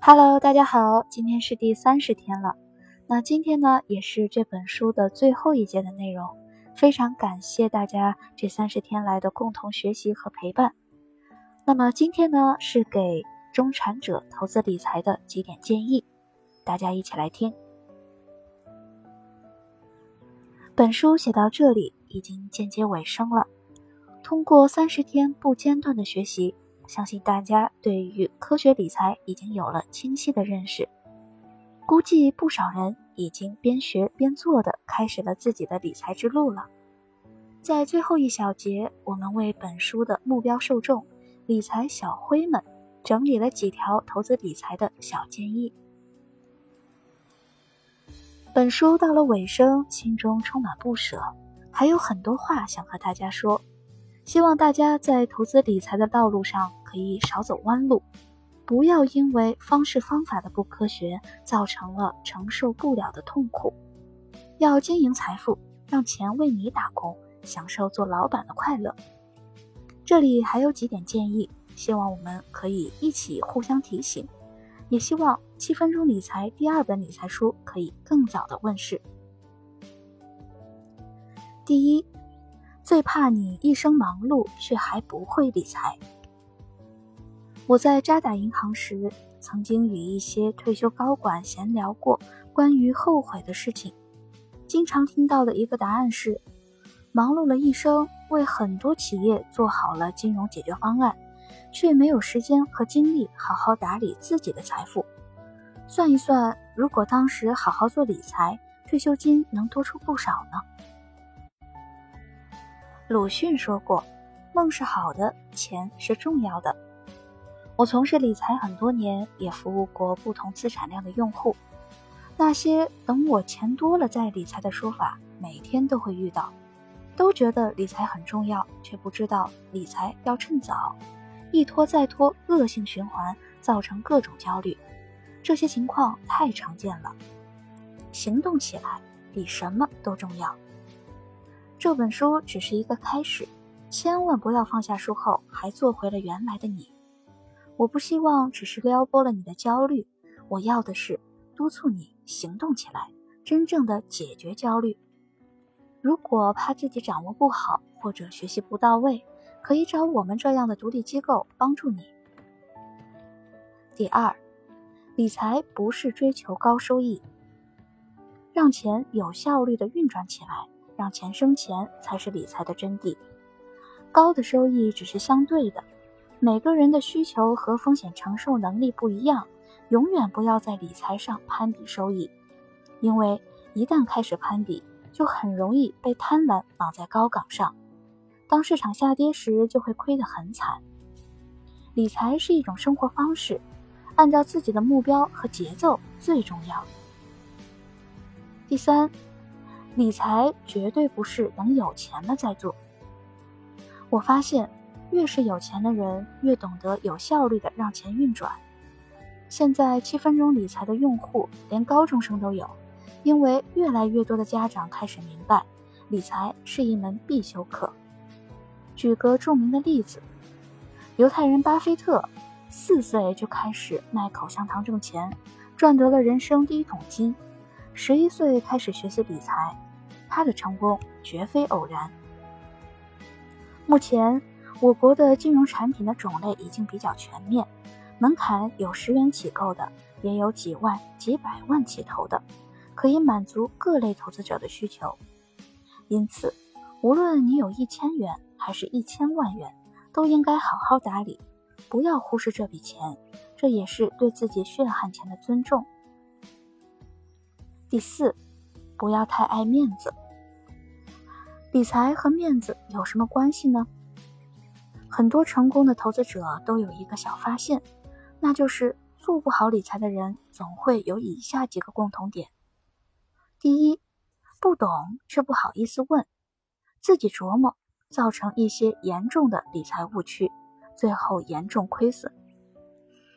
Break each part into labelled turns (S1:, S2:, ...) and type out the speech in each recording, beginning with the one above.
S1: Hello，大家好，今天是第三十天了。那今天呢，也是这本书的最后一节的内容。非常感谢大家这三十天来的共同学习和陪伴。那么今天呢，是给中产者投资理财的几点建议，大家一起来听。本书写到这里已经渐接尾声了。通过三十天不间断的学习。相信大家对于科学理财已经有了清晰的认识，估计不少人已经边学边做的开始了自己的理财之路了。在最后一小节，我们为本书的目标受众——理财小灰们，整理了几条投资理财的小建议。本书到了尾声，心中充满不舍，还有很多话想和大家说。希望大家在投资理财的道路上可以少走弯路，不要因为方式方法的不科学造成了承受不了的痛苦。要经营财富，让钱为你打工，享受做老板的快乐。这里还有几点建议，希望我们可以一起互相提醒。也希望七分钟理财第二本理财书可以更早的问世。第一。最怕你一生忙碌却还不会理财。我在渣打银行时，曾经与一些退休高管闲聊过关于后悔的事情。经常听到的一个答案是：忙碌了一生，为很多企业做好了金融解决方案，却没有时间和精力好好打理自己的财富。算一算，如果当时好好做理财，退休金能多出不少呢。鲁迅说过：“梦是好的，钱是重要的。”我从事理财很多年，也服务过不同资产量的用户。那些“等我钱多了再理财”的说法，每天都会遇到，都觉得理财很重要，却不知道理财要趁早，一拖再拖，恶性循环，造成各种焦虑。这些情况太常见了，行动起来比什么都重要。这本书只是一个开始，千万不要放下书后还做回了原来的你。我不希望只是撩拨了你的焦虑，我要的是督促你行动起来，真正的解决焦虑。如果怕自己掌握不好或者学习不到位，可以找我们这样的独立机构帮助你。第二，理财不是追求高收益，让钱有效率的运转起来。让钱生钱才是理财的真谛，高的收益只是相对的，每个人的需求和风险承受能力不一样，永远不要在理财上攀比收益，因为一旦开始攀比，就很容易被贪婪绑在高岗上，当市场下跌时就会亏得很惨。理财是一种生活方式，按照自己的目标和节奏最重要。第三。理财绝对不是等有钱了再做。我发现，越是有钱的人，越懂得有效率的让钱运转。现在七分钟理财的用户连高中生都有，因为越来越多的家长开始明白，理财是一门必修课。举个著名的例子，犹太人巴菲特四岁就开始卖口香糖挣钱，赚得了人生第一桶金。十一岁开始学习理财。他的成功绝非偶然。目前，我国的金融产品的种类已经比较全面，门槛有十元起购的，也有几万、几百万起投的，可以满足各类投资者的需求。因此，无论你有一千元还是一千万元，都应该好好打理，不要忽视这笔钱，这也是对自己血汗钱的尊重。第四。不要太爱面子。理财和面子有什么关系呢？很多成功的投资者都有一个小发现，那就是做不好理财的人总会有以下几个共同点：第一，不懂却不好意思问，自己琢磨，造成一些严重的理财误区，最后严重亏损。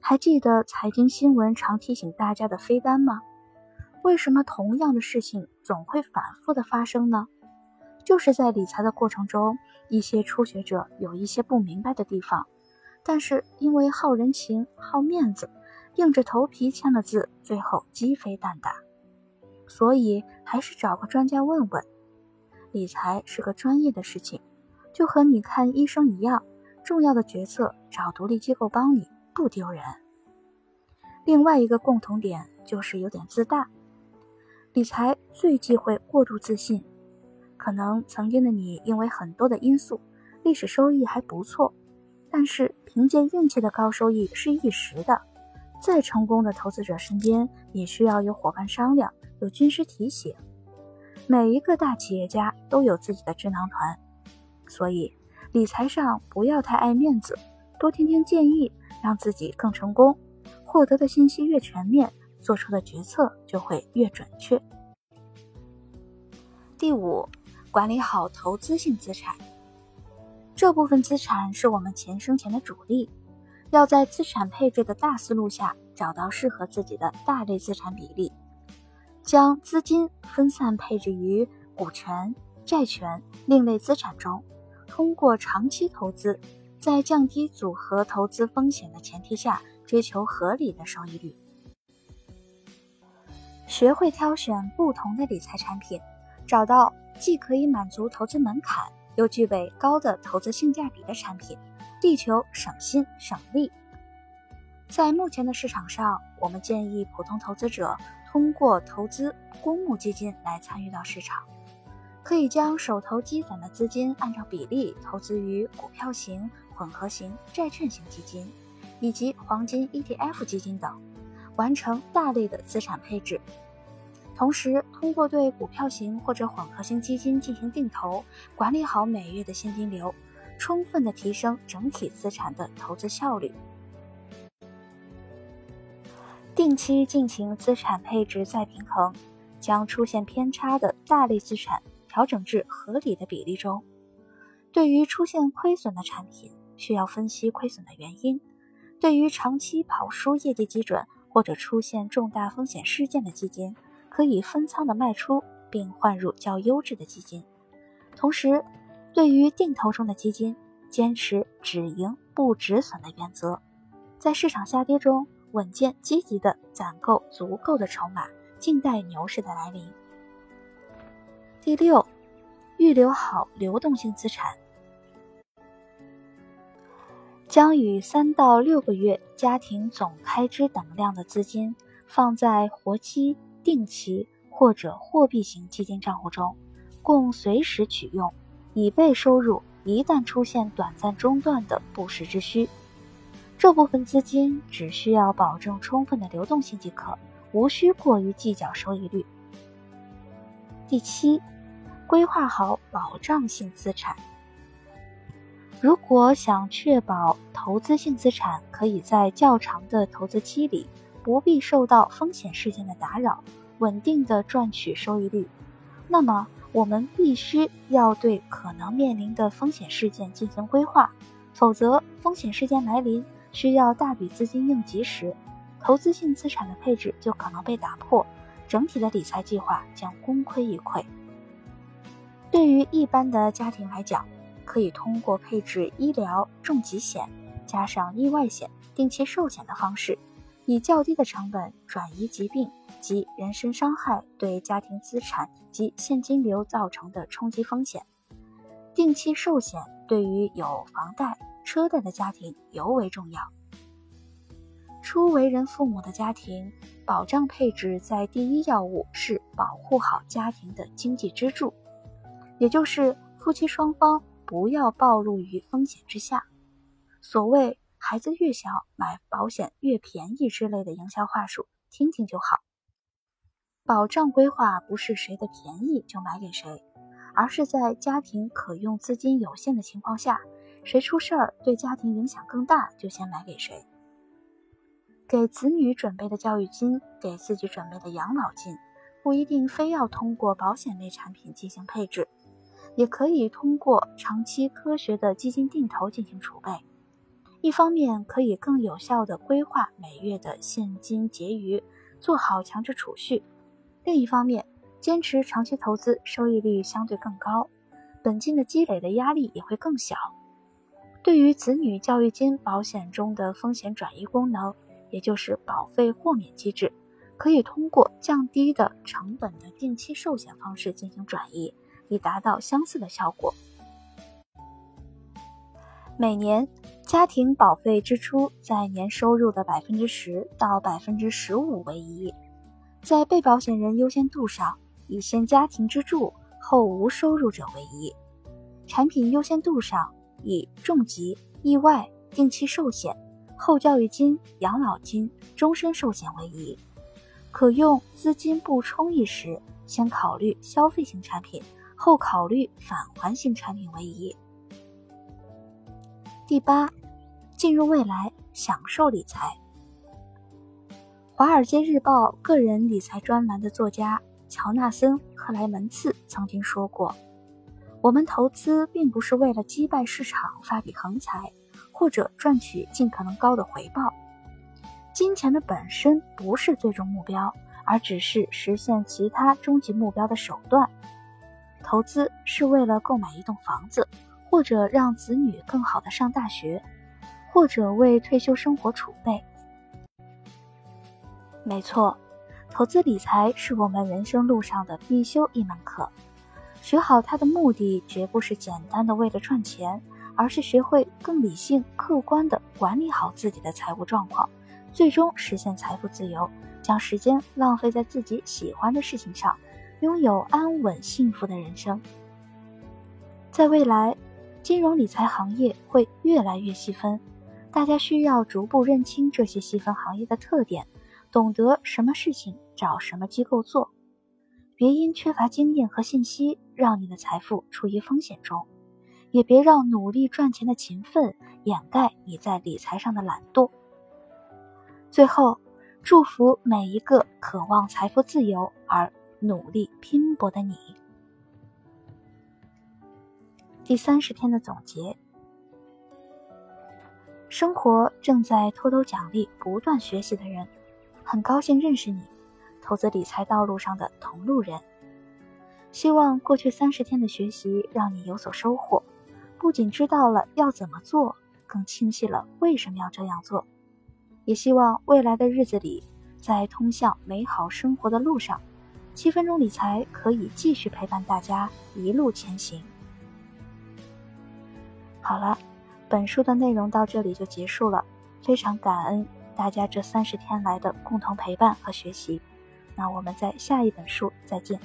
S1: 还记得财经新闻常提醒大家的飞单吗？为什么同样的事情总会反复的发生呢？就是在理财的过程中，一些初学者有一些不明白的地方，但是因为好人情、好面子，硬着头皮签了字，最后鸡飞蛋打。所以还是找个专家问问。理财是个专业的事情，就和你看医生一样，重要的决策找独立机构帮你不丢人。另外一个共同点就是有点自大。理财最忌讳过度自信。可能曾经的你因为很多的因素，历史收益还不错，但是凭借运气的高收益是一时的。再成功的投资者身边也需要有伙伴商量，有军师提醒。每一个大企业家都有自己的智囊团，所以理财上不要太爱面子，多听听建议，让自己更成功。获得的信息越全面，做出的决策就会越准确。第五，管理好投资性资产。这部分资产是我们钱生钱的主力，要在资产配置的大思路下找到适合自己的大类资产比例。将资金分散配置于股权、债权、另类资产中，通过长期投资，在降低组合投资风险的前提下，追求合理的收益率。学会挑选不同的理财产品，找到既可以满足投资门槛，又具备高的投资性价比的产品，力求省心省力。在目前的市场上，我们建议普通投资者。通过投资公募基金来参与到市场，可以将手头积攒的资金按照比例投资于股票型、混合型、债券型基金，以及黄金 ETF 基金等，完成大类的资产配置。同时，通过对股票型或者混合型基金进行定投，管理好每月的现金流，充分的提升整体资产的投资效率。定期进行资产配置再平衡，将出现偏差的大类资产调整至合理的比例中。对于出现亏损的产品，需要分析亏损的原因。对于长期跑输业绩基准或者出现重大风险事件的基金，可以分仓的卖出，并换入较优质的基金。同时，对于定投中的基金，坚持止盈不止损的原则，在市场下跌中。稳健积极的攒够足够的筹码，静待牛市的来临。第六，预留好流动性资产，将与三到六个月家庭总开支等量的资金放在活期、定期或者货币型基金账户中，供随时取用，以备收入一旦出现短暂中断的不时之需。这部分资金只需要保证充分的流动性即可，无需过于计较收益率。第七，规划好保障性资产。如果想确保投资性资产可以在较长的投资期里不必受到风险事件的打扰，稳定的赚取收益率，那么我们必须要对可能面临的风险事件进行规划，否则风险事件来临。需要大笔资金应急时，投资性资产的配置就可能被打破，整体的理财计划将功亏一篑。对于一般的家庭来讲，可以通过配置医疗重疾险，加上意外险、定期寿险的方式，以较低的成本转移疾病及人身伤害对家庭资产及现金流造成的冲击风险。定期寿险对于有房贷。车贷的家庭尤为重要。初为人父母的家庭，保障配置在第一要务是保护好家庭的经济支柱，也就是夫妻双方不要暴露于风险之下。所谓“孩子越小买保险越便宜”之类的营销话术，听听就好。保障规划不是谁的便宜就买给谁，而是在家庭可用资金有限的情况下。谁出事儿对家庭影响更大，就先买给谁。给子女准备的教育金，给自己准备的养老金，不一定非要通过保险类产品进行配置，也可以通过长期科学的基金定投进行储备。一方面可以更有效地规划每月的现金结余，做好强制储蓄；另一方面，坚持长期投资，收益率相对更高，本金的积累的压力也会更小。对于子女教育金保险中的风险转移功能，也就是保费豁免机制，可以通过降低的成本的定期寿险方式进行转移，以达到相似的效果。每年家庭保费支出在年收入的百分之十到百分之十五为宜，在被保险人优先度上，以先家庭支柱后无收入者为宜；产品优先度上，以重疾、意外、定期寿险。后教育金、养老金、终身寿险为宜，可用资金不充裕时，先考虑消费型产品，后考虑返还型产品为宜。第八，进入未来，享受理财。华尔街日报个人理财专栏的作家乔纳森·克莱门茨曾经说过：“我们投资并不是为了击败市场发笔横财。”或者赚取尽可能高的回报，金钱的本身不是最终目标，而只是实现其他终极目标的手段。投资是为了购买一栋房子，或者让子女更好的上大学，或者为退休生活储备。没错，投资理财是我们人生路上的必修一门课。学好它的目的，绝不是简单的为了赚钱。而是学会更理性、客观的管理好自己的财务状况，最终实现财富自由，将时间浪费在自己喜欢的事情上，拥有安稳幸福的人生。在未来，金融理财行业会越来越细分，大家需要逐步认清这些细分行业的特点，懂得什么事情找什么机构做，别因缺乏经验和信息，让你的财富处于风险中。也别让努力赚钱的勤奋掩盖你在理财上的懒惰。最后，祝福每一个渴望财富自由而努力拼搏的你。第三十天的总结：生活正在偷偷奖励不断学习的人，很高兴认识你，投资理财道路上的同路人。希望过去三十天的学习让你有所收获。不仅知道了要怎么做，更清晰了为什么要这样做。也希望未来的日子里，在通向美好生活的路上，七分钟理财可以继续陪伴大家一路前行。好了，本书的内容到这里就结束了，非常感恩大家这三十天来的共同陪伴和学习。那我们在下一本书再见。